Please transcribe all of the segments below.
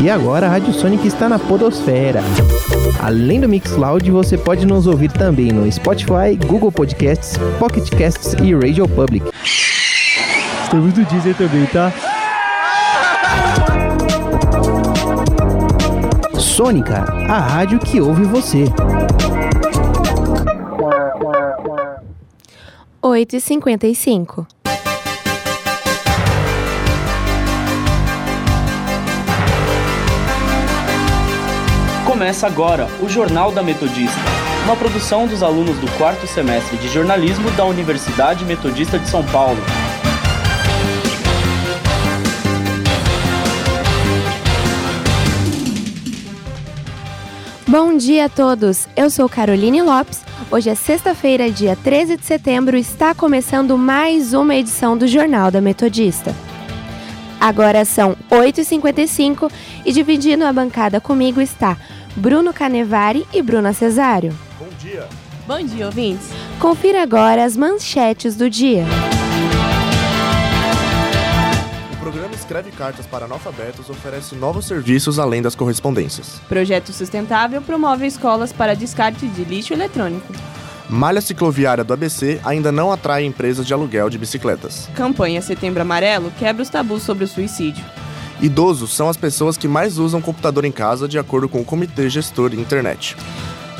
E agora a Rádio Sonic está na Podosfera. Além do Mixcloud, você pode nos ouvir também no Spotify, Google Podcasts, Pocket Casts e Radio Public. Estamos no Deezer também, tá? Sônica, a rádio que ouve você. 8 Começa agora o Jornal da Metodista, uma produção dos alunos do quarto semestre de jornalismo da Universidade Metodista de São Paulo. Bom dia a todos, eu sou Caroline Lopes. Hoje é sexta-feira, dia 13 de setembro, e está começando mais uma edição do Jornal da Metodista. Agora são 8h55 e dividindo a bancada comigo está Bruno Canevari e Bruna Cesário. Bom dia. Bom dia, ouvintes. Confira agora as manchetes do dia. O programa Escreve Cartas para Analfabetos oferece novos serviços além das correspondências. Projeto Sustentável promove escolas para descarte de lixo eletrônico. Malha cicloviária do ABC ainda não atrai empresas de aluguel de bicicletas. Campanha Setembro Amarelo quebra os tabus sobre o suicídio. Idosos são as pessoas que mais usam computador em casa, de acordo com o Comitê Gestor de Internet.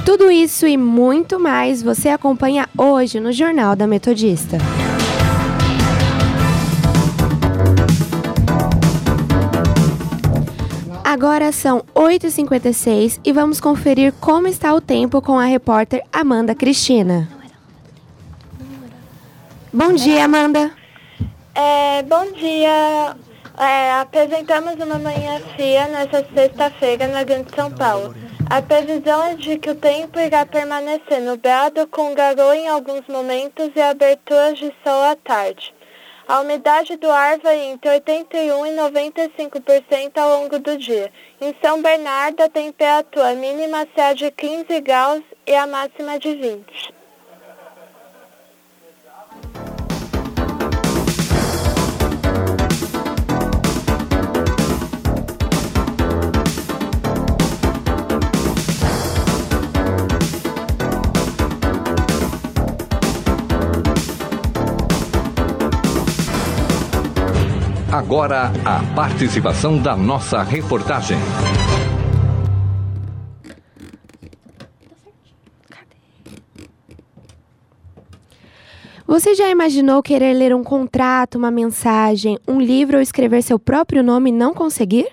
Tudo isso e muito mais você acompanha hoje no Jornal da Metodista. Agora são 8h56 e vamos conferir como está o tempo com a repórter Amanda Cristina. Bom dia, Amanda. É, bom dia. É, apresentamos uma manhã fria nesta sexta-feira na Grande São Paulo. A previsão é de que o tempo irá permanecer nublado com garoa em alguns momentos e aberturas de sol à tarde. A umidade do ar vai entre 81% e 95% ao longo do dia. Em São Bernardo, a temperatura mínima será de 15 graus e a máxima de 20. Agora a participação da nossa reportagem. Você já imaginou querer ler um contrato, uma mensagem, um livro ou escrever seu próprio nome e não conseguir?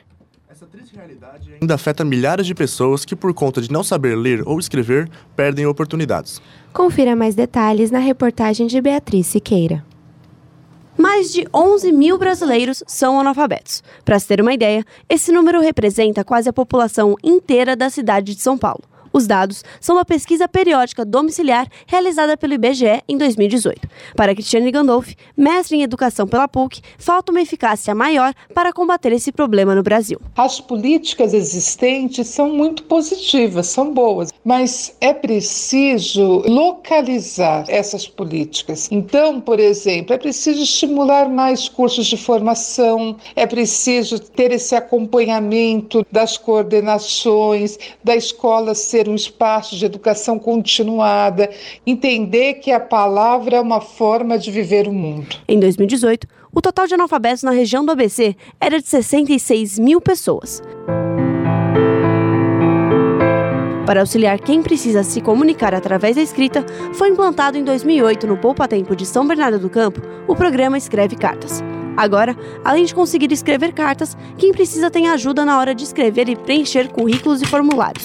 Essa triste realidade ainda afeta milhares de pessoas que, por conta de não saber ler ou escrever, perdem oportunidades. Confira mais detalhes na reportagem de Beatriz Siqueira. Mais de 11 mil brasileiros são analfabetos. Para se ter uma ideia, esse número representa quase a população inteira da cidade de São Paulo. Os dados são uma pesquisa periódica domiciliar realizada pelo IBGE em 2018. Para Cristiane Gandolfi, mestre em educação pela PUC, falta uma eficácia maior para combater esse problema no Brasil. As políticas existentes são muito positivas, são boas, mas é preciso localizar essas políticas. Então, por exemplo, é preciso estimular mais cursos de formação, é preciso ter esse acompanhamento das coordenações, da escola ser um espaço de educação continuada, entender que a palavra é uma forma de viver o mundo. Em 2018, o total de analfabetos na região do ABC era de 66 mil pessoas. Para auxiliar quem precisa se comunicar através da escrita, foi implantado em 2008 no Poupa Tempo de São Bernardo do Campo o programa Escreve Cartas. Agora, além de conseguir escrever cartas, quem precisa tem ajuda na hora de escrever e preencher currículos e formulários.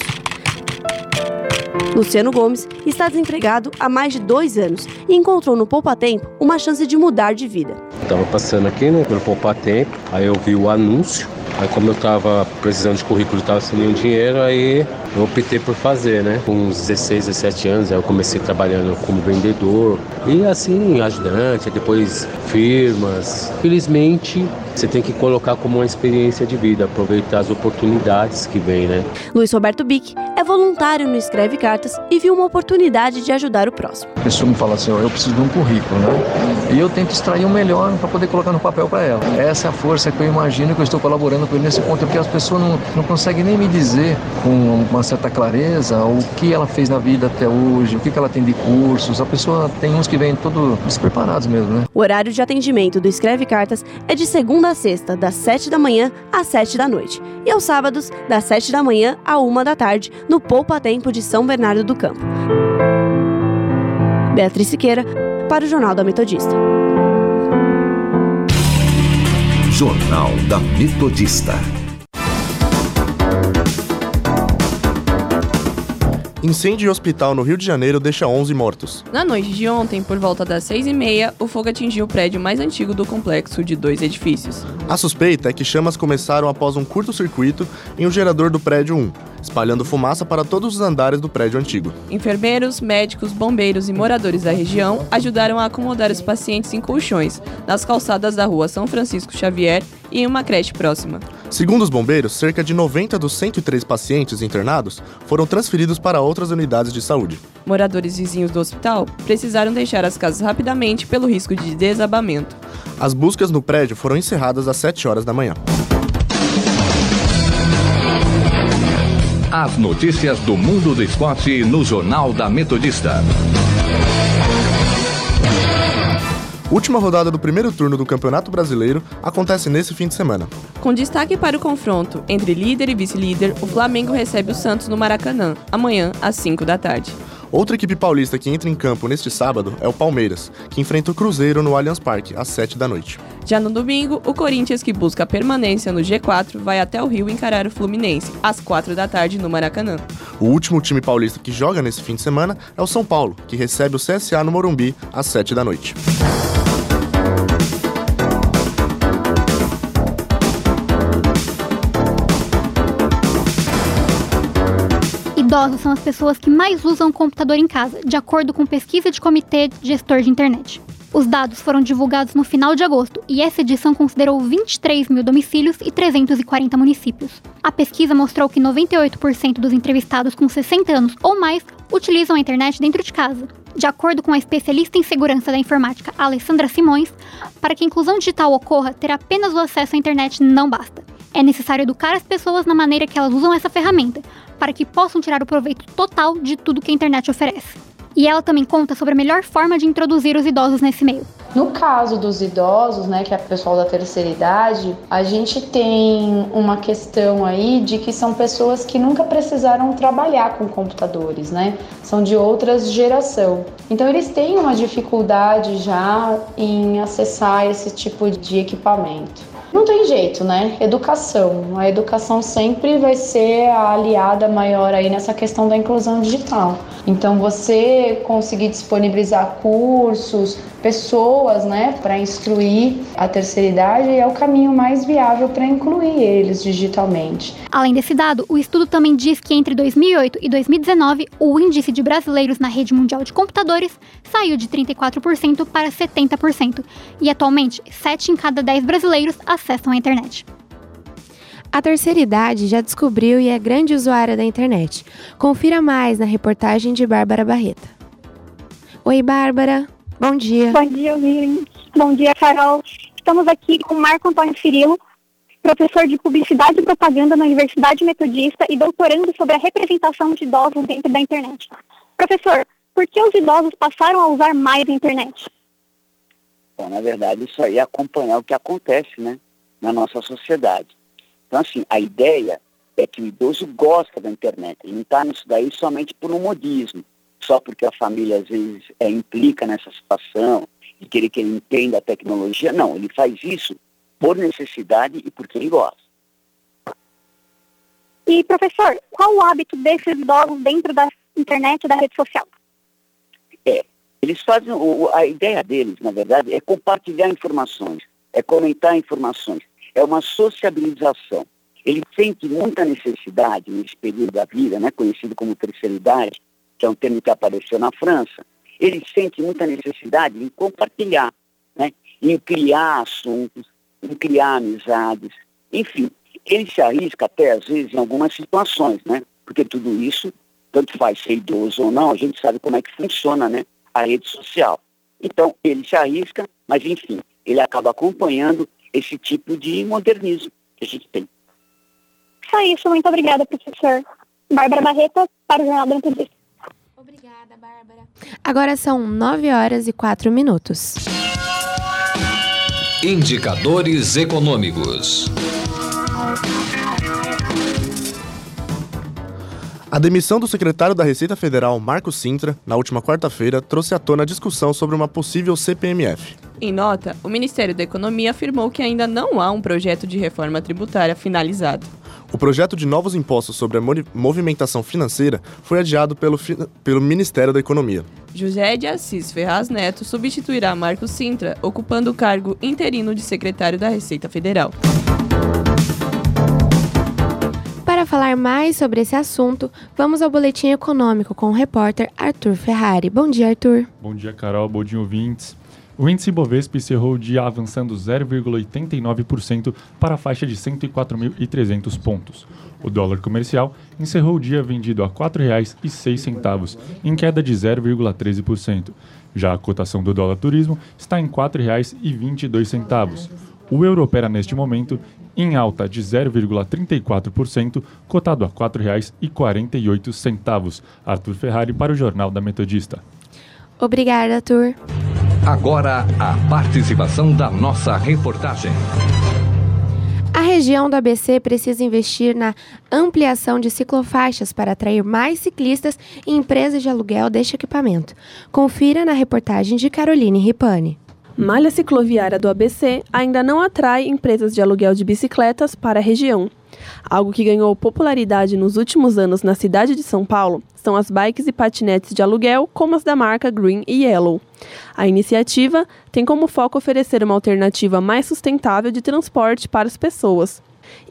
Luciano Gomes está desempregado há mais de dois anos e encontrou no Poupa Tempo uma chance de mudar de vida. Estava passando aqui né, pelo Poupa Tempo, aí eu vi o anúncio, aí como eu estava precisando de currículo e estava sem nenhum dinheiro, aí eu optei por fazer, né? Com uns 16, 17 anos, aí eu comecei trabalhando como vendedor e assim, ajudante, depois firmas. Felizmente, você tem que colocar como uma experiência de vida, aproveitar as oportunidades que vem, né? Luiz Roberto Bic é voluntário no Escreve Cartas e viu uma oportunidade de ajudar o próximo. A pessoa me fala assim, ó, eu preciso de um currículo, né? E eu tento extrair o melhor para poder colocar no papel para ela. Essa é a força que eu imagino que eu estou colaborando com ele nesse ponto, porque as pessoas não, não conseguem nem me dizer com uma certa clareza o que ela fez na vida até hoje, o que, que ela tem de cursos. A pessoa tem uns que vêm todos despreparados mesmo, né? O horário de atendimento do Escreve Cartas é de segunda a sexta, das 7 da manhã às 7 da noite. E aos sábados, das 7 da manhã à 1 da tarde, no Poupa Tempo de São Bernardo do Campo. Beatriz Siqueira, para o Jornal da Metodista. Jornal da Metodista. Incêndio em hospital no Rio de Janeiro deixa 11 mortos. Na noite de ontem, por volta das seis e meia, o fogo atingiu o prédio mais antigo do complexo de dois edifícios. A suspeita é que chamas começaram após um curto-circuito em um gerador do prédio 1, espalhando fumaça para todos os andares do prédio antigo. Enfermeiros, médicos, bombeiros e moradores da região ajudaram a acomodar os pacientes em colchões nas calçadas da rua São Francisco Xavier e em uma creche próxima. Segundo os bombeiros, cerca de 90 dos 103 pacientes internados foram transferidos para outras unidades de saúde. Moradores vizinhos do hospital precisaram deixar as casas rapidamente pelo risco de desabamento. As buscas no prédio foram encerradas às 7 horas da manhã. As notícias do mundo do esporte no Jornal da Metodista. Última rodada do primeiro turno do Campeonato Brasileiro acontece nesse fim de semana. Com destaque para o confronto entre líder e vice-líder, o Flamengo recebe o Santos no Maracanã, amanhã às 5 da tarde. Outra equipe paulista que entra em campo neste sábado é o Palmeiras, que enfrenta o Cruzeiro no Allianz Parque, às 7 da noite. Já no domingo, o Corinthians, que busca permanência no G4, vai até o Rio encarar o Fluminense, às 4 da tarde no Maracanã. O último time paulista que joga nesse fim de semana é o São Paulo, que recebe o CSA no Morumbi, às 7 da noite. Idosos são as pessoas que mais usam o computador em casa, de acordo com pesquisa de Comitê Gestor de Internet. Os dados foram divulgados no final de agosto e essa edição considerou 23 mil domicílios e 340 municípios. A pesquisa mostrou que 98% dos entrevistados com 60 anos ou mais utilizam a internet dentro de casa. De acordo com a especialista em segurança da informática Alessandra Simões, para que a inclusão digital ocorra, ter apenas o acesso à internet não basta. É necessário educar as pessoas na maneira que elas usam essa ferramenta, para que possam tirar o proveito total de tudo que a internet oferece. E ela também conta sobre a melhor forma de introduzir os idosos nesse meio. No caso dos idosos, né, que é o pessoal da terceira idade, a gente tem uma questão aí de que são pessoas que nunca precisaram trabalhar com computadores, né? São de outras geração. Então eles têm uma dificuldade já em acessar esse tipo de equipamento. Não tem jeito, né? Educação. A educação sempre vai ser a aliada maior aí nessa questão da inclusão digital. Então, você conseguir disponibilizar cursos, pessoas, né, para instruir a terceira idade é o caminho mais viável para incluir eles digitalmente. Além desse dado, o estudo também diz que entre 2008 e 2019, o índice de brasileiros na rede mundial de computadores saiu de 34% para 70%, e atualmente 7 em cada 10 brasileiros acessam a internet. A terceira idade já descobriu e é grande usuária da internet. Confira mais na reportagem de Bárbara Barreta. Oi, Bárbara. Bom dia. Bom dia, William. Bom dia, Carol. Estamos aqui com Marco Antônio Cirilo, professor de Publicidade e Propaganda na Universidade Metodista e doutorando sobre a representação de idosos dentro da internet. Professor, por que os idosos passaram a usar mais a internet? Bom, na verdade, isso aí é acompanhar o que acontece né, na nossa sociedade. Então, assim, a ideia é que o idoso gosta da internet. Ele não está nisso daí somente por um modismo, só porque a família às vezes é, implica nessa situação e querer que ele entenda a tecnologia. Não, ele faz isso por necessidade e porque ele gosta. E, professor, qual o hábito desses idosos dentro da internet e da rede social? É, eles fazem, a ideia deles, na verdade, é compartilhar informações, é comentar informações é uma sociabilização. Ele sente muita necessidade nesse período da vida, né, conhecido como terceira idade, que é um termo que apareceu na França, ele sente muita necessidade em compartilhar, né, em criar assuntos, em criar amizades, enfim. Ele se arrisca até, às vezes, em algumas situações, né, porque tudo isso, tanto faz ser idoso ou não, a gente sabe como é que funciona né, a rede social. Então, ele se arrisca, mas, enfim, ele acaba acompanhando esse tipo de modernismo. que a gente tem. Só isso, muito obrigada, professor. Bárbara Barreto, para o Jornal da Metodista. Agora são 9 horas e 4 minutos. Indicadores econômicos. A demissão do secretário da Receita Federal, Marco Sintra, na última quarta-feira, trouxe à tona a discussão sobre uma possível CPMF. Em nota, o Ministério da Economia afirmou que ainda não há um projeto de reforma tributária finalizado. O projeto de novos impostos sobre a movimentação financeira foi adiado pelo, pelo Ministério da Economia. José de Assis Ferraz Neto substituirá Marco Sintra, ocupando o cargo interino de secretário da Receita Federal. Falar mais sobre esse assunto, vamos ao boletim econômico com o repórter Arthur Ferrari. Bom dia, Arthur. Bom dia, Carol. Bom dia, ouvintes. O índice Bovespa encerrou o dia avançando 0,89% para a faixa de 104.300 pontos. O dólar comercial encerrou o dia vendido a R$ 4,06, em queda de 0,13%. Já a cotação do dólar turismo está em R$ 4,22. O euro opera neste momento em alta de 0,34%, cotado a R$ 4,48. Arthur Ferrari para o Jornal da Metodista. Obrigada, Arthur. Agora a participação da nossa reportagem. A região do ABC precisa investir na ampliação de ciclofaixas para atrair mais ciclistas e empresas de aluguel deste equipamento. Confira na reportagem de Caroline Ripani. Malha cicloviária do ABC ainda não atrai empresas de aluguel de bicicletas para a região. Algo que ganhou popularidade nos últimos anos na cidade de São Paulo são as bikes e patinetes de aluguel, como as da marca Green e Yellow. A iniciativa tem como foco oferecer uma alternativa mais sustentável de transporte para as pessoas.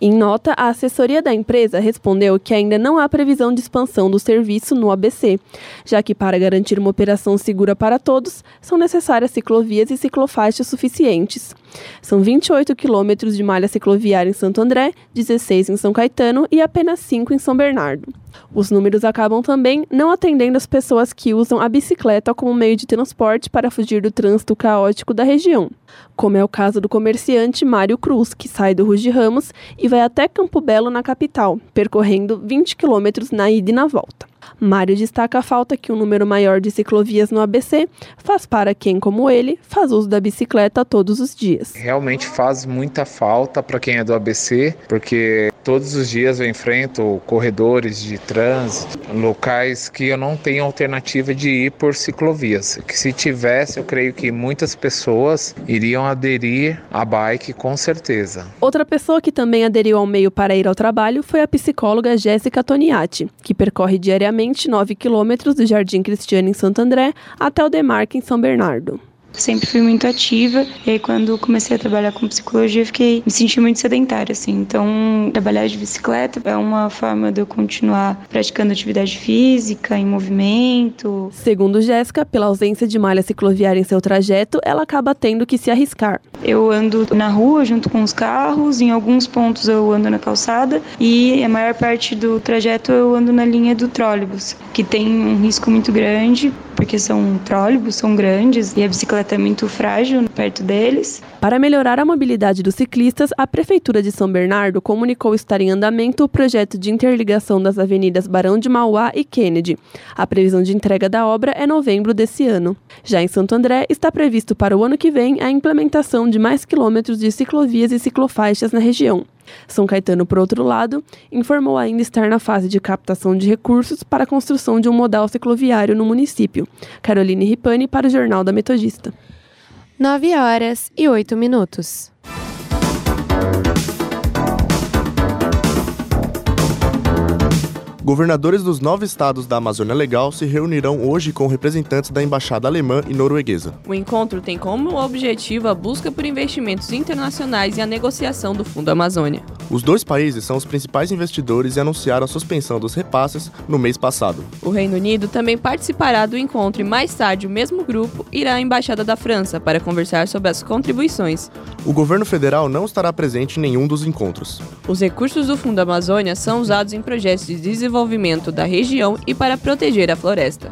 Em nota, a assessoria da empresa respondeu que ainda não há previsão de expansão do serviço no ABC, já que para garantir uma operação segura para todos, são necessárias ciclovias e ciclofaixas suficientes. São 28 quilômetros de malha cicloviária em Santo André, 16 em São Caetano e apenas 5 em São Bernardo. Os números acabam também não atendendo as pessoas que usam a bicicleta como meio de transporte para fugir do trânsito caótico da região, como é o caso do comerciante Mário Cruz, que sai do Ruge Ramos e vai até Campo Belo, na capital, percorrendo 20 quilômetros na ida e na volta. Mário destaca a falta que um número maior de ciclovias no ABC faz para quem, como ele, faz uso da bicicleta todos os dias. Realmente faz muita falta para quem é do ABC, porque todos os dias eu enfrento corredores de trânsito, locais que eu não tenho alternativa de ir por ciclovias. Que se tivesse, eu creio que muitas pessoas iriam aderir à bike com certeza. Outra pessoa que também aderiu ao meio para ir ao trabalho foi a psicóloga Jéssica Toniati, que percorre diariamente aproximadamente 9 quilômetros do Jardim Cristiano em Santo André até o Demarque em São Bernardo. Sempre fui muito ativa e aí quando comecei a trabalhar com psicologia fiquei me senti muito sedentária assim. Então, trabalhar de bicicleta é uma forma de eu continuar praticando atividade física em movimento. Segundo Jéssica, pela ausência de malha cicloviária em seu trajeto, ela acaba tendo que se arriscar. Eu ando na rua junto com os carros, em alguns pontos eu ando na calçada e a maior parte do trajeto eu ando na linha do trólebus, que tem um risco muito grande porque são trólebus, são grandes e a bicicleta é muito frágil perto deles. Para melhorar a mobilidade dos ciclistas, a Prefeitura de São Bernardo comunicou estar em andamento o projeto de interligação das avenidas Barão de Mauá e Kennedy. A previsão de entrega da obra é novembro desse ano. Já em Santo André, está previsto para o ano que vem a implementação de mais quilômetros de ciclovias e ciclofaixas na região. São Caetano, por outro lado, informou ainda estar na fase de captação de recursos para a construção de um modal cicloviário no município. Caroline Ripani para o Jornal da Metodista. 9 horas e 8 minutos. Governadores dos nove estados da Amazônia Legal se reunirão hoje com representantes da embaixada alemã e norueguesa. O encontro tem como objetivo a busca por investimentos internacionais e a negociação do Fundo Amazônia. Os dois países são os principais investidores e anunciaram a suspensão dos repasses no mês passado. O Reino Unido também participará do encontro e mais tarde o mesmo grupo irá à embaixada da França para conversar sobre as contribuições. O governo federal não estará presente em nenhum dos encontros. Os recursos do Fundo Amazônia são usados em projetos de desenvolvimento desenvolvimento da região e para proteger a floresta.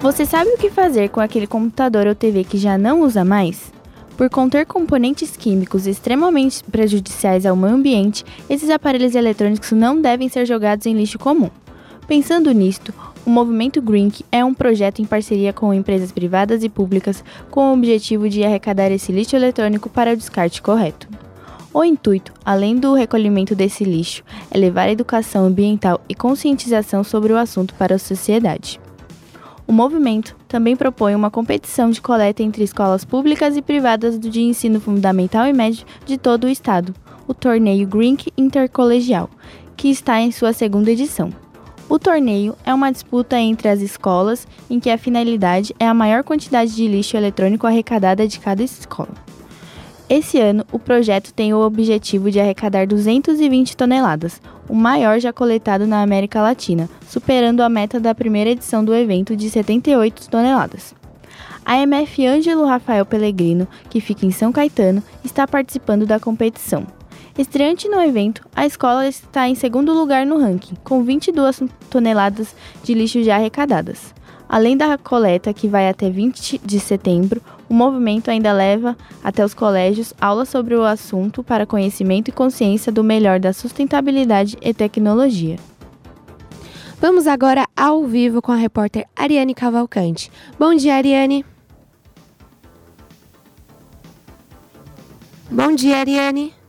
Você sabe o que fazer com aquele computador ou TV que já não usa mais? Por conter componentes químicos extremamente prejudiciais ao meio ambiente, esses aparelhos eletrônicos não devem ser jogados em lixo comum. Pensando nisto, o Movimento Green é um projeto em parceria com empresas privadas e públicas com o objetivo de arrecadar esse lixo eletrônico para o descarte correto. O intuito, além do recolhimento desse lixo, é levar educação ambiental e conscientização sobre o assunto para a sociedade. O movimento também propõe uma competição de coleta entre escolas públicas e privadas de ensino fundamental e médio de todo o estado, o torneio Grink Intercolegial, que está em sua segunda edição. O torneio é uma disputa entre as escolas em que a finalidade é a maior quantidade de lixo eletrônico arrecadada de cada escola. Esse ano, o projeto tem o objetivo de arrecadar 220 toneladas, o maior já coletado na América Latina, superando a meta da primeira edição do evento de 78 toneladas. A MF Ângelo Rafael Pellegrino, que fica em São Caetano, está participando da competição. Estreante no evento, a escola está em segundo lugar no ranking, com 22 toneladas de lixo já arrecadadas. Além da coleta, que vai até 20 de setembro, o movimento ainda leva até os colégios aulas sobre o assunto para conhecimento e consciência do melhor da sustentabilidade e tecnologia. Vamos agora ao vivo com a repórter Ariane Cavalcante. Bom dia, Ariane. Bom dia, Ariane.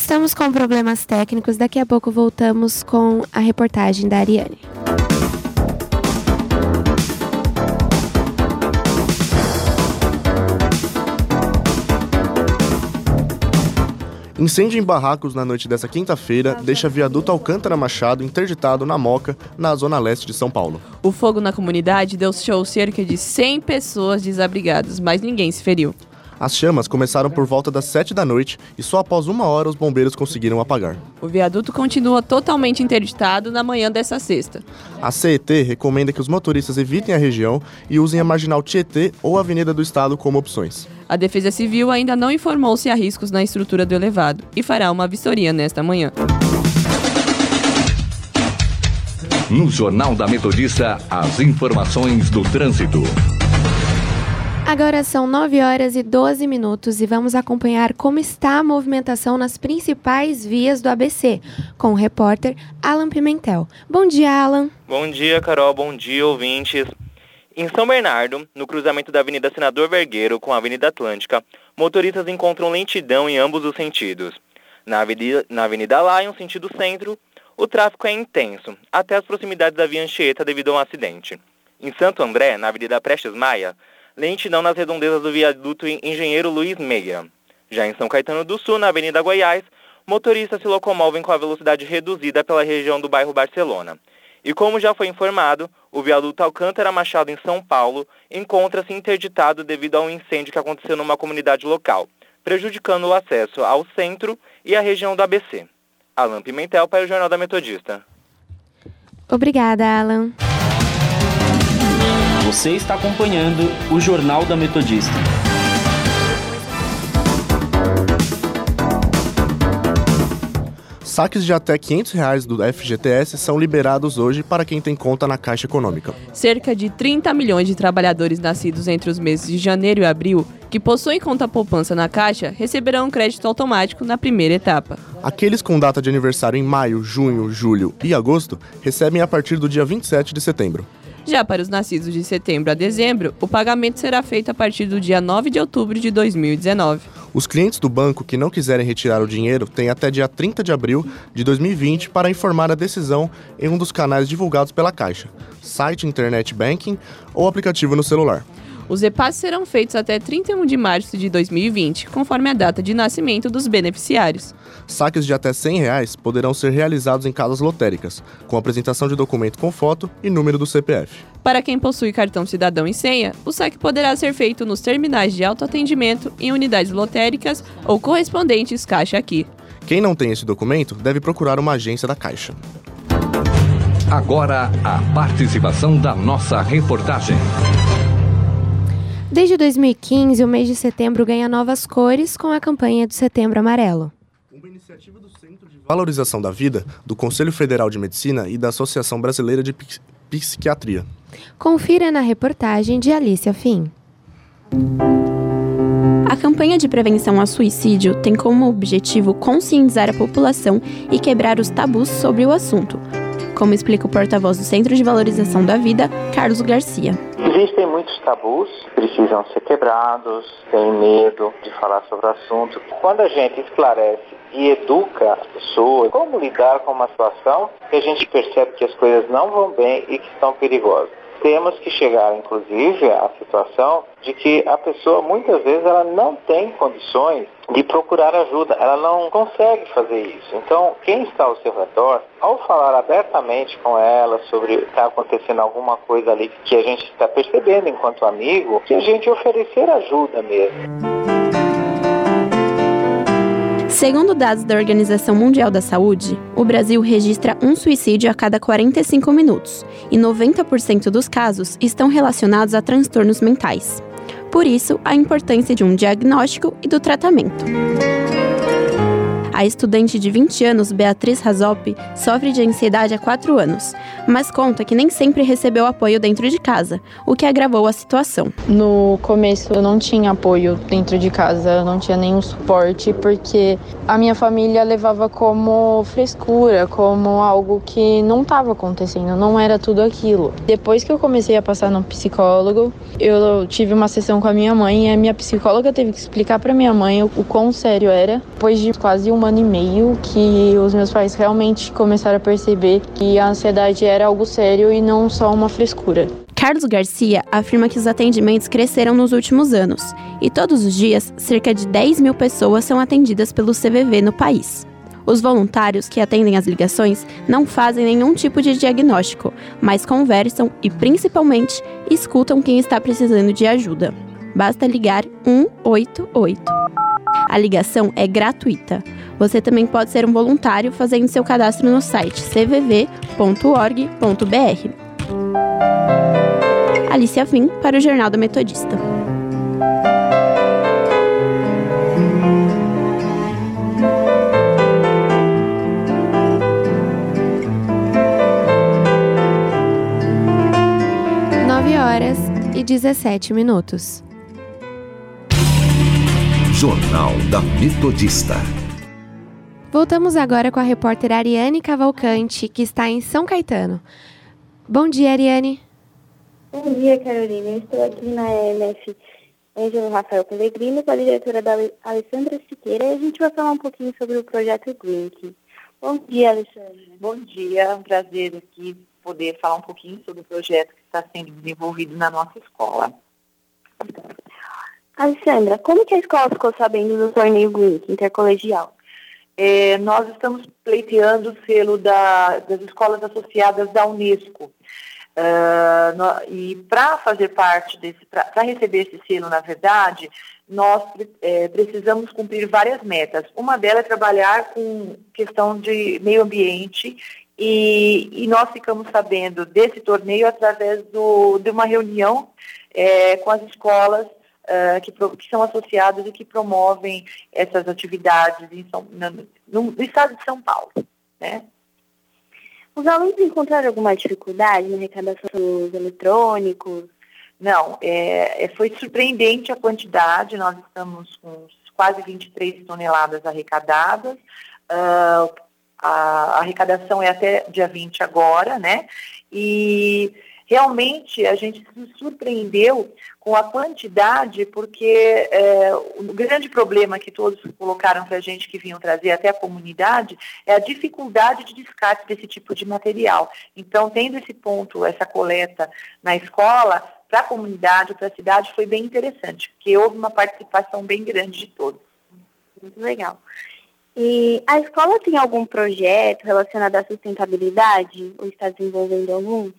Estamos com problemas técnicos, daqui a pouco voltamos com a reportagem da Ariane. Incêndio em barracos na noite dessa quinta-feira deixa viaduto Alcântara Machado interditado na Moca, na zona leste de São Paulo. O fogo na comunidade deixou cerca de 100 pessoas desabrigadas, mas ninguém se feriu. As chamas começaram por volta das 7 da noite e só após uma hora os bombeiros conseguiram apagar. O viaduto continua totalmente interditado na manhã dessa sexta. A CET recomenda que os motoristas evitem a região e usem a Marginal Tietê ou a Avenida do Estado como opções. A Defesa Civil ainda não informou se há riscos na estrutura do elevado e fará uma vistoria nesta manhã. No Jornal da Metodista, as informações do trânsito. Agora são 9 horas e 12 minutos e vamos acompanhar como está a movimentação nas principais vias do ABC, com o repórter Alan Pimentel. Bom dia, Alan. Bom dia, Carol. Bom dia, ouvintes. Em São Bernardo, no cruzamento da Avenida Senador Vergueiro com a Avenida Atlântica, motoristas encontram lentidão em ambos os sentidos. Na Avenida, na Avenida Lion, sentido centro, o tráfego é intenso, até as proximidades da Via Anchieta devido a um acidente. Em Santo André, na Avenida Prestes Maia, lentidão nas redondezas do viaduto Engenheiro Luiz Meira. Já em São Caetano do Sul, na Avenida Goiás, motoristas se locomovem com a velocidade reduzida pela região do bairro Barcelona. E como já foi informado, o viaduto Alcântara Machado em São Paulo encontra-se interditado devido a um incêndio que aconteceu numa comunidade local, prejudicando o acesso ao centro e à região do ABC. Alan Pimentel para o Jornal da Metodista. Obrigada, Alan. Você está acompanhando o Jornal da Metodista. Saques de até 500 reais do FGTS são liberados hoje para quem tem conta na Caixa Econômica. Cerca de 30 milhões de trabalhadores nascidos entre os meses de janeiro e abril que possuem conta poupança na Caixa receberão um crédito automático na primeira etapa. Aqueles com data de aniversário em maio, junho, julho e agosto recebem a partir do dia 27 de setembro. Já para os nascidos de setembro a dezembro, o pagamento será feito a partir do dia 9 de outubro de 2019. Os clientes do banco que não quiserem retirar o dinheiro têm até dia 30 de abril de 2020 para informar a decisão em um dos canais divulgados pela Caixa, site Internet Banking ou aplicativo no celular. Os repasses serão feitos até 31 de março de 2020, conforme a data de nascimento dos beneficiários. Saques de até 100 reais poderão ser realizados em casas lotéricas, com apresentação de documento com foto e número do CPF. Para quem possui cartão cidadão e senha, o saque poderá ser feito nos terminais de autoatendimento, em unidades lotéricas ou correspondentes Caixa Aqui. Quem não tem esse documento deve procurar uma agência da Caixa. Agora, a participação da nossa reportagem. Desde 2015, o mês de setembro ganha novas cores com a campanha do Setembro Amarelo. Uma iniciativa do Centro de Valorização da Vida, do Conselho Federal de Medicina e da Associação Brasileira de Psiqui- Psiquiatria. Confira na reportagem de Alicia Fim. A campanha de prevenção ao suicídio tem como objetivo conscientizar a população e quebrar os tabus sobre o assunto, como explica o porta-voz do Centro de Valorização da Vida, Carlos Garcia. Existem muitos tabus que precisam ser quebrados, tem medo de falar sobre o assunto. Quando a gente esclarece e educa as pessoas como lidar com uma situação que a gente percebe que as coisas não vão bem e que estão perigosas. Temos que chegar, inclusive, à situação de que a pessoa, muitas vezes, ela não tem condições de procurar ajuda, ela não consegue fazer isso. Então, quem está ao seu redor, ao falar abertamente com ela sobre está acontecendo alguma coisa ali que a gente está percebendo enquanto amigo, que a gente oferecer ajuda mesmo. Segundo dados da Organização Mundial da Saúde, o Brasil registra um suicídio a cada 45 minutos e 90% dos casos estão relacionados a transtornos mentais. Por isso, a importância de um diagnóstico e do tratamento. A estudante de 20 anos, Beatriz Razop, sofre de ansiedade há 4 anos, mas conta que nem sempre recebeu apoio dentro de casa, o que agravou a situação. No começo eu não tinha apoio dentro de casa, eu não tinha nenhum suporte, porque a minha família levava como frescura, como algo que não estava acontecendo, não era tudo aquilo. Depois que eu comecei a passar no psicólogo, eu tive uma sessão com a minha mãe e a minha psicóloga teve que explicar para minha mãe o, quão sério era. Depois de quase um ano e meio que os meus pais realmente começaram a perceber que a ansiedade era algo sério e não só uma frescura. Carlos Garcia afirma que os atendimentos cresceram nos últimos anos e todos os dias cerca de 10 mil pessoas são atendidas pelo CVV no país. Os voluntários que atendem as ligações não fazem nenhum tipo de diagnóstico, mas conversam e, principalmente, escutam quem está precisando de ajuda. Basta ligar 188. A ligação é gratuita. Você também pode ser um voluntário fazendo seu cadastro no site cvv.org.br. Alicia Vim para o Jornal da Metodista. Nove horas e 17 minutos. Jornal da Metodista. Voltamos agora com a repórter Ariane Cavalcante, que está em São Caetano. Bom dia, Ariane. Bom dia, Carolina. Eu estou aqui na EMF Ângelo Rafael Pellegrino, com a diretora da Ale- Alessandra Siqueira, e a gente vai falar um pouquinho sobre o projeto Grink. Bom dia, Alessandra. Bom dia, é um prazer aqui poder falar um pouquinho sobre o projeto que está sendo desenvolvido na nossa escola. Alessandra, como que a escola ficou sabendo do torneio Grink intercolegial? É, nós estamos pleiteando o selo da- das escolas associadas da Unesco. Ah, no- e para fazer parte desse, para receber esse selo, na verdade, nós eh, precisamos cumprir várias metas. Uma delas é trabalhar com questão de meio ambiente e, e nós ficamos sabendo desse torneio através do, de uma reunião eh, com as escolas ah, que, pro- que são associadas e que promovem essas atividades em São, no, no estado de São Paulo. Né? Os alunos encontraram alguma dificuldade na arrecadação dos eletrônicos? Não, é, é, foi surpreendente a quantidade, nós estamos com quase 23 toneladas arrecadadas, ah, a arrecadação é até dia 20 agora, né? E realmente a gente se surpreendeu com a quantidade, porque é, o grande problema que todos colocaram para a gente que vinham trazer até a comunidade é a dificuldade de descarte desse tipo de material. Então, tendo esse ponto, essa coleta na escola, para a comunidade, para a cidade, foi bem interessante, porque houve uma participação bem grande de todos. Muito legal. E a escola tem algum projeto relacionado à sustentabilidade? Ou está desenvolvendo algum?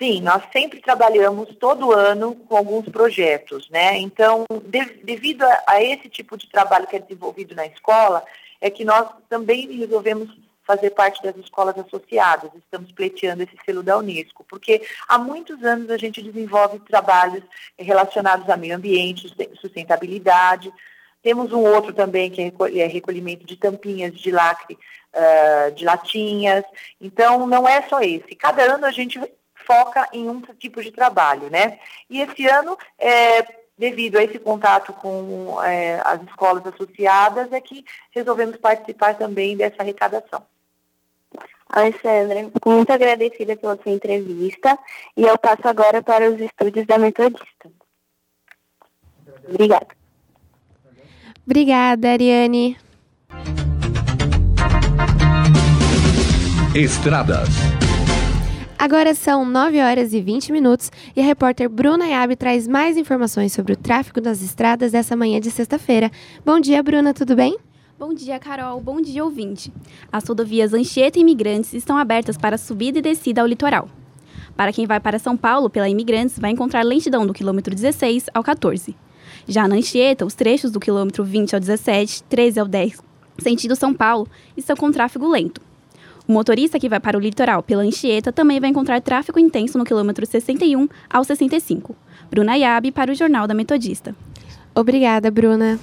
Sim, nós sempre trabalhamos todo ano com alguns projetos, né? Então, de- devido a, a esse tipo de trabalho que é desenvolvido na escola, é que nós também resolvemos fazer parte das escolas associadas, estamos pleiteando esse selo da Unesco, porque há muitos anos a gente desenvolve trabalhos relacionados a meio ambiente, susten- sustentabilidade. Temos um outro também que é recolhimento de tampinhas de lacre, uh, de latinhas. Então, não é só esse. Cada ano a gente foca em um tipo de trabalho, né? E esse ano, é, devido a esse contato com é, as escolas associadas, é que resolvemos participar também dessa arrecadação. Alessandra, muito agradecida pela sua entrevista e eu passo agora para os estúdios da Metodista. Obrigada. Obrigada, Ariane. Estradas. Agora são 9 horas e 20 minutos e a repórter Bruna Yabe traz mais informações sobre o tráfego das estradas dessa manhã de sexta-feira. Bom dia, Bruna, tudo bem? Bom dia, Carol. Bom dia, ouvinte. As rodovias Anchieta e Imigrantes estão abertas para subida e descida ao litoral. Para quem vai para São Paulo pela Imigrantes, vai encontrar lentidão do quilômetro 16 ao 14. Já na Anchieta, os trechos do quilômetro 20 ao 17, 13 ao 10, sentido São Paulo, estão com tráfego lento. O motorista que vai para o litoral pela Anchieta também vai encontrar tráfego intenso no quilômetro 61 ao 65. Bruna Yabe para o Jornal da Metodista. Obrigada, Bruna.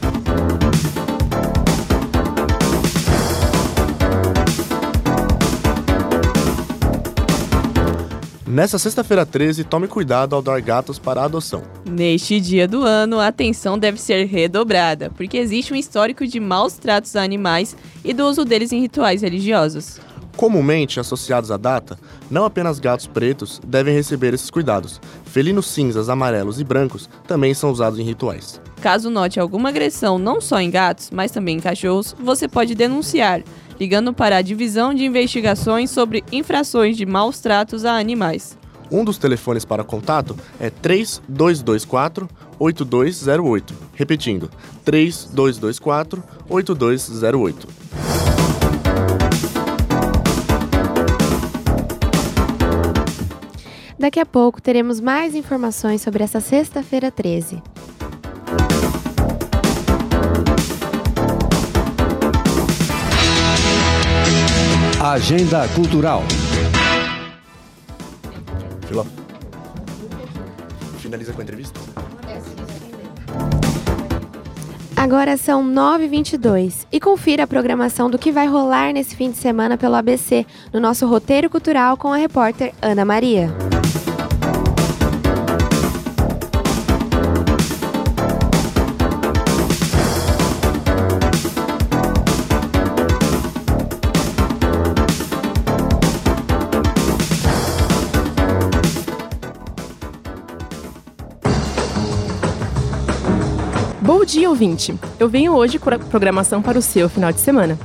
Nessa sexta-feira 13, tome cuidado ao dar gatos para adoção. Neste dia do ano, a atenção deve ser redobrada, porque existe um histórico de maus tratos a animais e do uso deles em rituais religiosos. Comumente associados à data, não apenas gatos pretos devem receber esses cuidados. Felinos cinzas, amarelos e brancos também são usados em rituais. Caso note alguma agressão não só em gatos, mas também em cachorros, você pode denunciar ligando para a Divisão de Investigações sobre Infrações de Maus Tratos a Animais. Um dos telefones para contato é 3224 8208. Repetindo, 3224 8208. Daqui a pouco teremos mais informações sobre essa sexta-feira 13. Agenda Cultural. Filó. Finaliza com a entrevista? Agora são 9h22 e confira a programação do que vai rolar nesse fim de semana pelo ABC no nosso roteiro cultural com a repórter Ana Maria. Dia, ouvinte! Eu venho hoje com a programação para o seu final de semana.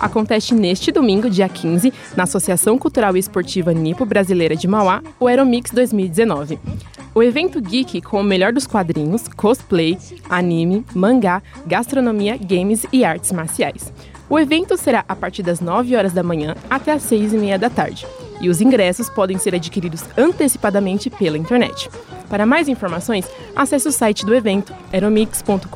Acontece neste domingo, dia 15, na Associação Cultural e Esportiva Nipo Brasileira de Mauá, o Aeromix 2019. O evento geek com o melhor dos quadrinhos, cosplay, anime, mangá, gastronomia, games e artes marciais. O evento será a partir das 9 horas da manhã até as 6 e meia da tarde. E os ingressos podem ser adquiridos antecipadamente pela internet. Para mais informações, acesse o site do evento aeromix.com.br.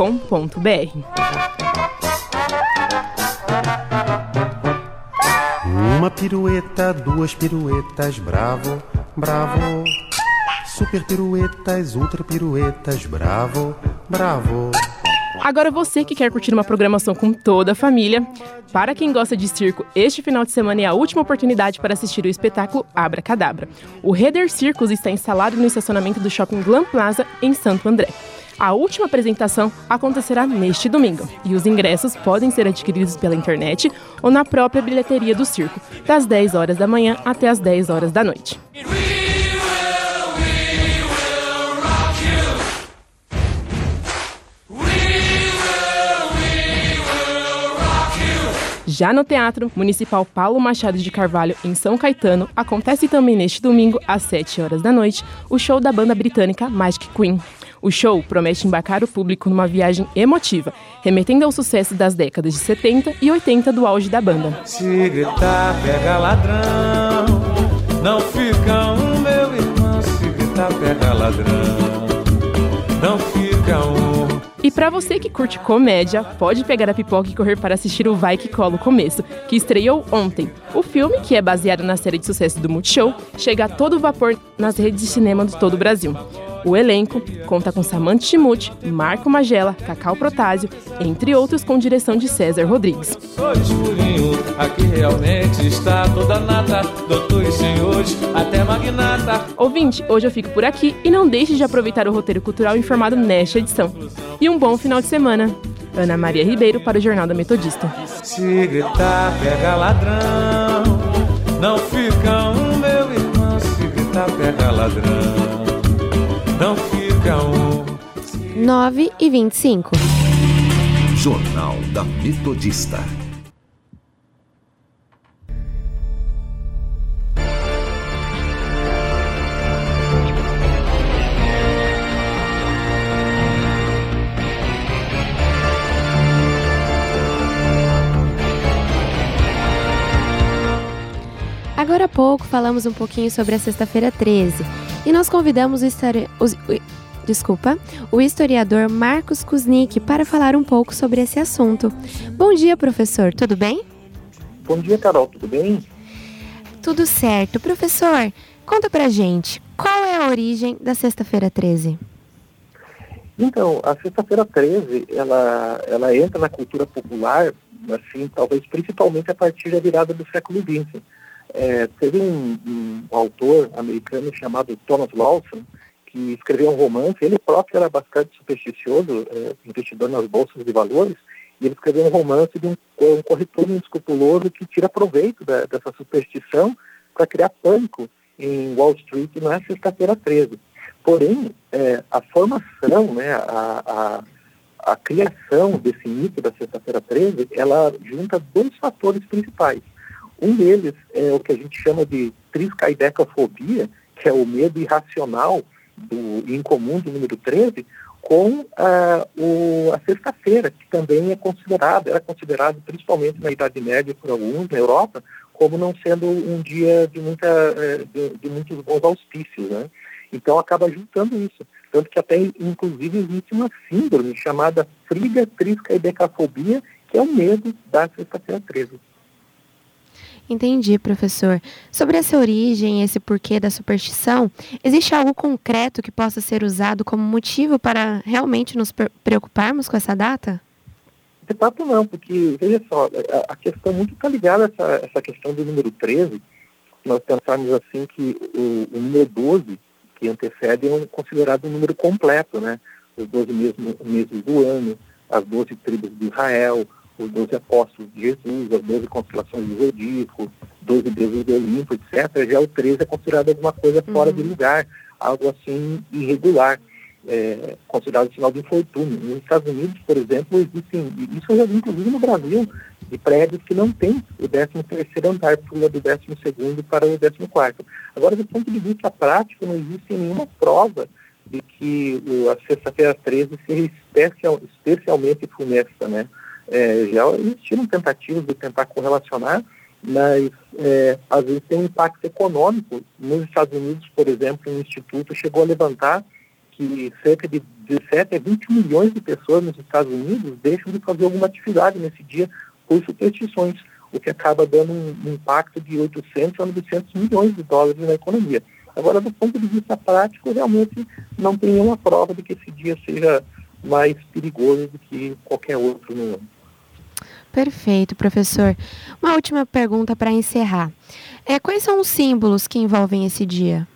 Uma pirueta, duas piruetas, bravo, bravo. Super piruetas, ultra piruetas, bravo, bravo. Agora você que quer curtir uma programação com toda a família, para quem gosta de circo, este final de semana é a última oportunidade para assistir o espetáculo Abra Cadabra. O Header Circus está instalado no estacionamento do Shopping Glam Plaza, em Santo André. A última apresentação acontecerá neste domingo e os ingressos podem ser adquiridos pela internet ou na própria bilheteria do circo, das 10 horas da manhã até as 10 horas da noite. Já no Teatro Municipal Paulo Machado de Carvalho, em São Caetano, acontece também neste domingo, às 7 horas da noite, o show da banda britânica Magic Queen. O show promete embarcar o público numa viagem emotiva, remetendo ao sucesso das décadas de 70 e 80 do auge da banda. Se gritar, pega ladrão, não fica um, meu irmão. Se gritar, pega ladrão. E Para você que curte comédia, pode pegar a pipoca e correr para assistir o Vai Que Cola o Começo, que estreou ontem. O filme, que é baseado na série de sucesso do Multishow, chega a todo vapor nas redes de cinema de todo o Brasil. O elenco conta com Samantha Chimuti, Marco Magela, Cacau Protásio, entre outros com direção de César Rodrigues. Ouvinte, hoje eu fico por aqui e não deixe de aproveitar o roteiro cultural informado nesta edição. E um bom final de semana. Ana Maria Ribeiro para o Jornal da Metodista. Se gritar, pega ladrão, não fica um meu irmão, se gritar, pega ladrão não fica um. 9 e 25. Jornal da Metodista. Agora há pouco falamos um pouquinho sobre a sexta-feira 13 e nós convidamos o, histori... o... Desculpa, o historiador Marcos Kuznick para falar um pouco sobre esse assunto. Bom dia, professor, tudo bem? Bom dia, Carol, tudo bem? Tudo certo. Professor, conta pra gente, qual é a origem da Sexta-feira 13? Então, a Sexta-feira 13, ela, ela entra na cultura popular, assim, talvez principalmente a partir da virada do século XX. É, teve um, um, autor americano chamado Thomas Lawson, que escreveu um romance, ele próprio era bastante supersticioso, é, investidor nas bolsas de valores, e ele escreveu um romance de um, um corretor inescrupuloso que tira proveito da, dessa superstição para criar pânico em Wall Street na sexta-feira 13. Porém, é, a formação, né, a, a, a criação desse mito da sexta-feira 13, ela junta dois fatores principais. Um deles é o que a gente chama de triscaidecafobia, que é o medo irracional do incomum do número 13, com ah, o, a sexta-feira, que também é considerado, era considerado principalmente na Idade Média por alguns, na Europa, como não sendo um dia de, muita, eh, de, de muitos bons auspícios. Né? Então acaba juntando isso. Tanto que até, inclusive, existe uma síndrome chamada friga que é o medo da sexta-feira 13. Entendi, professor. Sobre essa origem, esse porquê da superstição, existe algo concreto que possa ser usado como motivo para realmente nos preocuparmos com essa data? De fato não, porque, veja só, a, questão muito está ligada a essa, essa questão do número 13. Nós pensarmos assim que o, o número 12, que antecede, é um, considerado um número completo, né? Os 12 meses, do ano, as 12 tribos de Israel, os doze apóstolos de Jesus, as doze constelações do Zodíaco, doze deuses do Olimpo, etc., já o 13 é considerado alguma coisa fora uhum. de lugar, algo assim irregular, é, considerado sinal de infortúnio. Nos Estados Unidos, por exemplo, existem, isso já inclusive no Brasil, de prédios que não têm o 13 andar, pula do 12 para o 14 Agora, do ponto de vista prático, não existe nenhuma prova de que a sexta-feira 13 seja especial, especialmente funesta, né? É, já existiram tentativas de tentar correlacionar, mas é, às vezes tem um impacto econômico. Nos Estados Unidos, por exemplo, um instituto chegou a levantar que cerca de 17 a 20 milhões de pessoas nos Estados Unidos deixam de fazer alguma atividade nesse dia por superstições, o que acaba dando um, um impacto de 800 a 900 milhões de dólares na economia. Agora, do ponto de vista prático, realmente não tem nenhuma prova de que esse dia seja mais perigoso do que qualquer outro no ano. Perfeito, professor. Uma última pergunta para encerrar. É, quais são os símbolos que envolvem esse dia?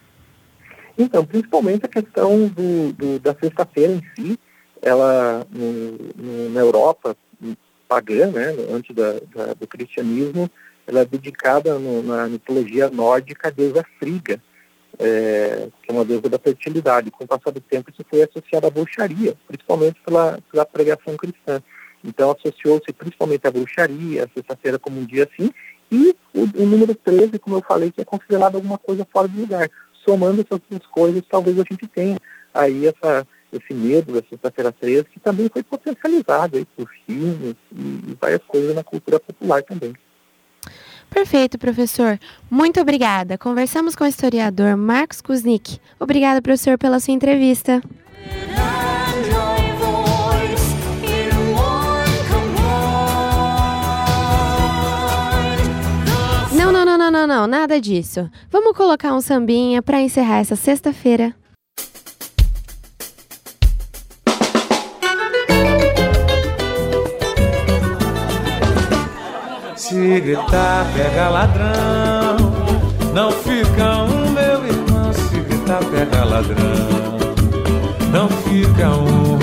Então, principalmente a questão do, do da sexta-feira em si, ela no, no, na Europa pagã, né, antes da, da, do cristianismo, ela é dedicada no, na mitologia nórdica à deusa Friga, é, que é uma deusa da fertilidade. Com o passar do tempo, isso foi associado à bruxaria, principalmente pela, pela pregação cristã. Então associou-se principalmente à bruxaria, a sexta-feira como um dia assim, e o, o, número 13, como eu falei, que é considerado alguma coisa fora do lugar. Somando essas duas coisas, talvez a gente tenha aí essa, esse medo da sexta-feira 13, que também foi potencializado aí por filmes e várias coisas na cultura popular também. Perfeito, professor. Muito obrigada. Conversamos com o historiador Marcos Kuznick. Obrigada, professor, pela sua entrevista. Não, nada disso. Vamos colocar um sambinha para encerrar essa sexta-feira. Se gritar, pega ladrão. Não fica um, meu irmão. Se gritar, pega ladrão. Não fica um.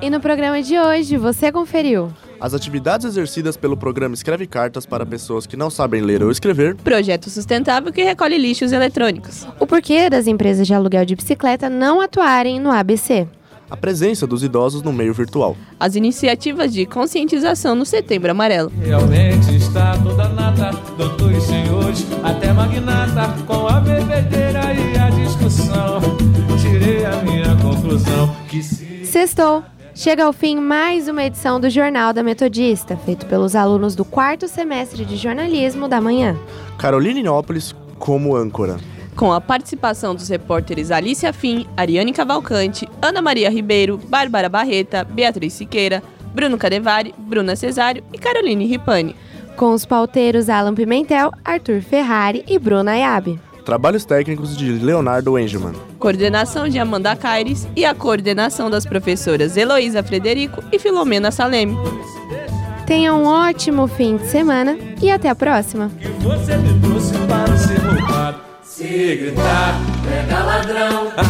E no programa de hoje, você conferiu as atividades exercidas pelo programa Escreve Cartas para pessoas que não sabem ler ou escrever, projeto sustentável que recolhe lixos eletrônicos, o porquê das empresas de aluguel de bicicleta não atuarem no ABC, a presença dos idosos no meio virtual, as iniciativas de conscientização no Setembro Amarelo. Realmente está toda nata, doutores, senhores, até magnata, com a bebedeira e a discussão. Tirei a minha conclusão que se. Sextou! Chega ao fim mais uma edição do Jornal da Metodista, feito pelos alunos do quarto semestre de jornalismo da manhã. Carolina Inópolis como âncora. Com a participação dos repórteres Alicia Fim, Ariane Cavalcante, Ana Maria Ribeiro, Bárbara Barreta, Beatriz Siqueira, Bruno Cadevari, Bruna Cesário e Caroline Ripani. Com os pauteiros Alan Pimentel, Arthur Ferrari e Bruna Ayabe. Trabalhos técnicos de Leonardo Engelman. Coordenação de Amanda Caires e a coordenação das professoras Heloísa Frederico e Filomena Saleme. Tenha um ótimo fim de semana e até a próxima. você me trouxe para ser roubado. Se gritar, pega ladrão.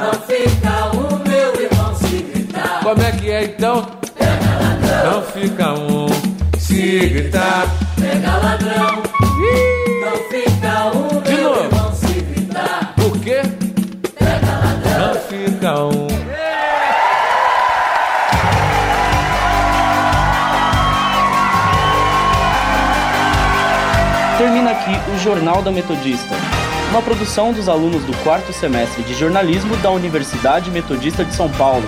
Não fica um, meu irmão, se gritar. Como é que é então? Pega ladrão. Não fica um. Se gritar, pega ladrão. Não fica um, De meu novo. irmão, se gritar. Por quê? Pega ladrão. Não fica um. Termina aqui o Jornal da Metodista, uma produção dos alunos do quarto semestre de jornalismo da Universidade Metodista de São Paulo.